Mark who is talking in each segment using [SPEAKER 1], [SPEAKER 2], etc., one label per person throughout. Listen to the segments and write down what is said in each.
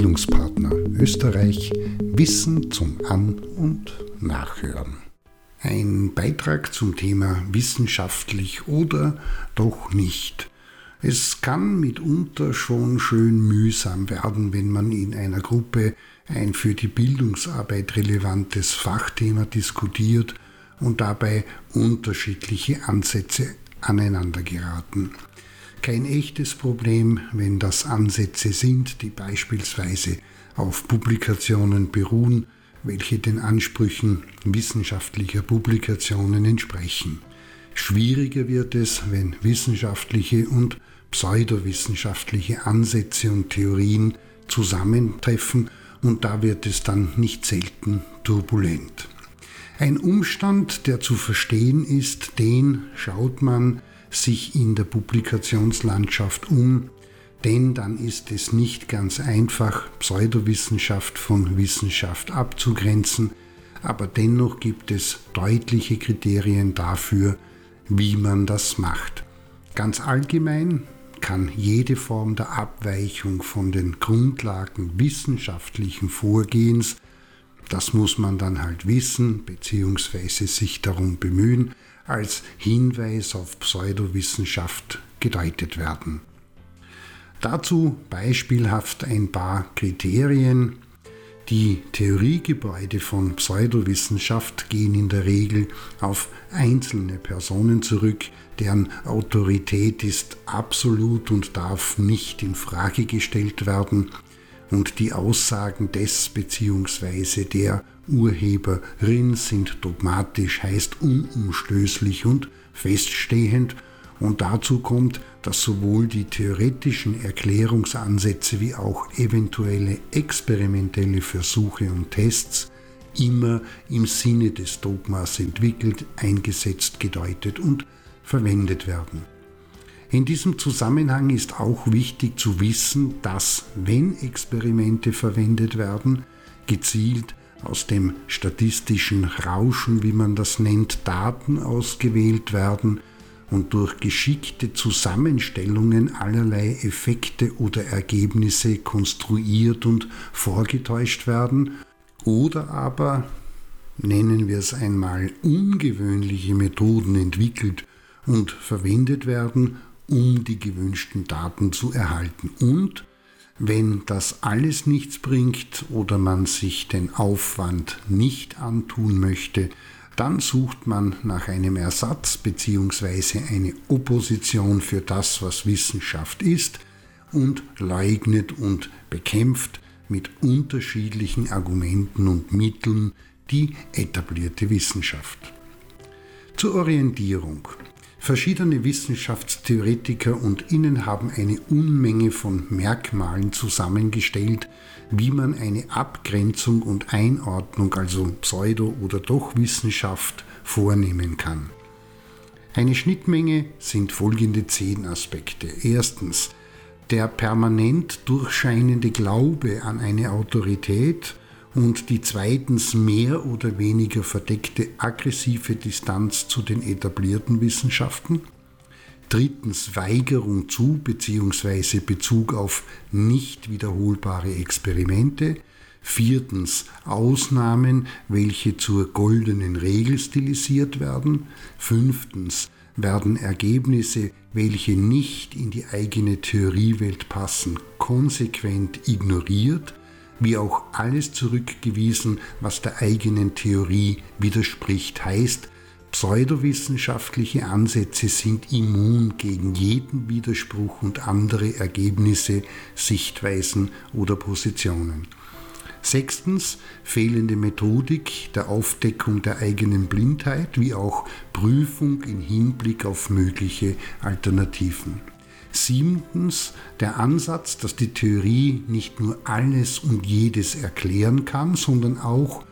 [SPEAKER 1] Bildungspartner Österreich Wissen zum An- und Nachhören. Ein Beitrag zum Thema wissenschaftlich oder doch nicht. Es kann mitunter schon schön mühsam werden, wenn man in einer Gruppe ein für die Bildungsarbeit relevantes Fachthema diskutiert und dabei unterschiedliche Ansätze aneinander geraten. Kein echtes Problem, wenn das Ansätze sind, die beispielsweise auf Publikationen beruhen, welche den Ansprüchen wissenschaftlicher Publikationen entsprechen. Schwieriger wird es, wenn wissenschaftliche und pseudowissenschaftliche Ansätze und Theorien zusammentreffen und da wird es dann nicht selten turbulent. Ein Umstand, der zu verstehen ist, den schaut man sich in der Publikationslandschaft um, denn dann ist es nicht ganz einfach, Pseudowissenschaft von Wissenschaft abzugrenzen, aber dennoch gibt es deutliche Kriterien dafür, wie man das macht. Ganz allgemein kann jede Form der Abweichung von den Grundlagen wissenschaftlichen Vorgehens, das muss man dann halt wissen bzw. sich darum bemühen, als Hinweis auf Pseudowissenschaft gedeutet werden. Dazu beispielhaft ein paar Kriterien. Die Theoriegebäude von Pseudowissenschaft gehen in der Regel auf einzelne Personen zurück, deren Autorität ist absolut und darf nicht in Frage gestellt werden und die Aussagen des bzw. der Urheberin sind dogmatisch, heißt unumstößlich und feststehend und dazu kommt, dass sowohl die theoretischen Erklärungsansätze wie auch eventuelle experimentelle Versuche und Tests immer im Sinne des Dogmas entwickelt, eingesetzt, gedeutet und verwendet werden. In diesem Zusammenhang ist auch wichtig zu wissen, dass, wenn Experimente verwendet werden, gezielt aus dem statistischen Rauschen, wie man das nennt, Daten ausgewählt werden und durch geschickte Zusammenstellungen allerlei Effekte oder Ergebnisse konstruiert und vorgetäuscht werden oder aber, nennen wir es einmal, ungewöhnliche Methoden entwickelt und verwendet werden, um die gewünschten Daten zu erhalten. Und wenn das alles nichts bringt oder man sich den Aufwand nicht antun möchte, dann sucht man nach einem Ersatz bzw. eine Opposition für das, was Wissenschaft ist und leugnet und bekämpft mit unterschiedlichen Argumenten und Mitteln die etablierte Wissenschaft. Zur Orientierung. Verschiedene Wissenschaftstheoretiker und Innen haben eine Unmenge von Merkmalen zusammengestellt, wie man eine Abgrenzung und Einordnung, also Pseudo- oder doch Wissenschaft, vornehmen kann. Eine Schnittmenge sind folgende zehn Aspekte. Erstens, der permanent durchscheinende Glaube an eine Autorität und die zweitens mehr oder weniger verdeckte aggressive Distanz zu den etablierten Wissenschaften, drittens Weigerung zu bzw. Bezug auf nicht wiederholbare Experimente, viertens Ausnahmen, welche zur goldenen Regel stilisiert werden, fünftens werden Ergebnisse, welche nicht in die eigene Theoriewelt passen, konsequent ignoriert, wie auch alles zurückgewiesen, was der eigenen Theorie widerspricht, heißt, pseudowissenschaftliche Ansätze sind immun gegen jeden Widerspruch und andere Ergebnisse, Sichtweisen oder Positionen. Sechstens fehlende Methodik der Aufdeckung der eigenen Blindheit wie auch Prüfung im Hinblick auf mögliche Alternativen. Siebtens der Ansatz, dass die Theorie nicht nur alles und jedes erklären kann, sondern auch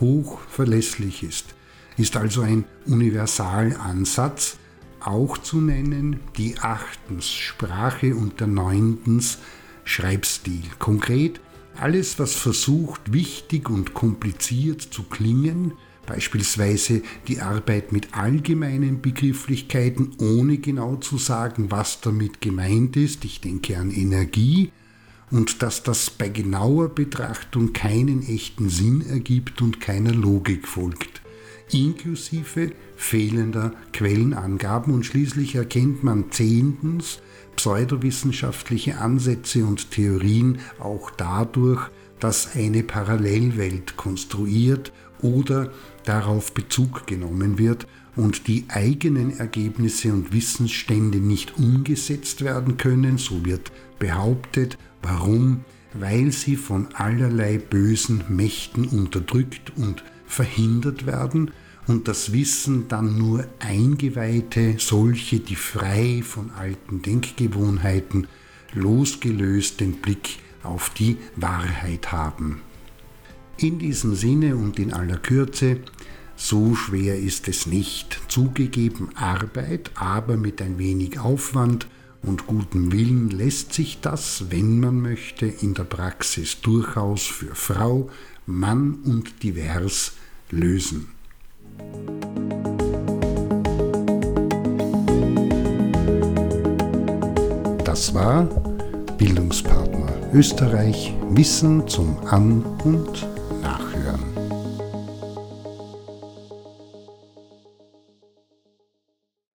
[SPEAKER 1] hoch verlässlich ist. Ist also ein Universalansatz, auch zu nennen die achtens Sprache und der neuntens Schreibstil. Konkret alles, was versucht, wichtig und kompliziert zu klingen, Beispielsweise die Arbeit mit allgemeinen Begrifflichkeiten, ohne genau zu sagen, was damit gemeint ist. Ich denke an Energie. Und dass das bei genauer Betrachtung keinen echten Sinn ergibt und keiner Logik folgt, inklusive fehlender Quellenangaben. Und schließlich erkennt man zehntens pseudowissenschaftliche Ansätze und Theorien auch dadurch, dass eine Parallelwelt konstruiert oder darauf Bezug genommen wird und die eigenen Ergebnisse und Wissensstände nicht umgesetzt werden können, so wird behauptet, warum? Weil sie von allerlei bösen Mächten unterdrückt und verhindert werden und das Wissen dann nur Eingeweihte, solche, die frei von alten Denkgewohnheiten, losgelöst den Blick auf die Wahrheit haben. In diesem Sinne und in aller Kürze, so schwer ist es nicht. Zugegeben Arbeit, aber mit ein wenig Aufwand und gutem Willen lässt sich das, wenn man möchte, in der Praxis durchaus für Frau, Mann und divers lösen. Das war Bildungspartner Österreich Wissen zum An- und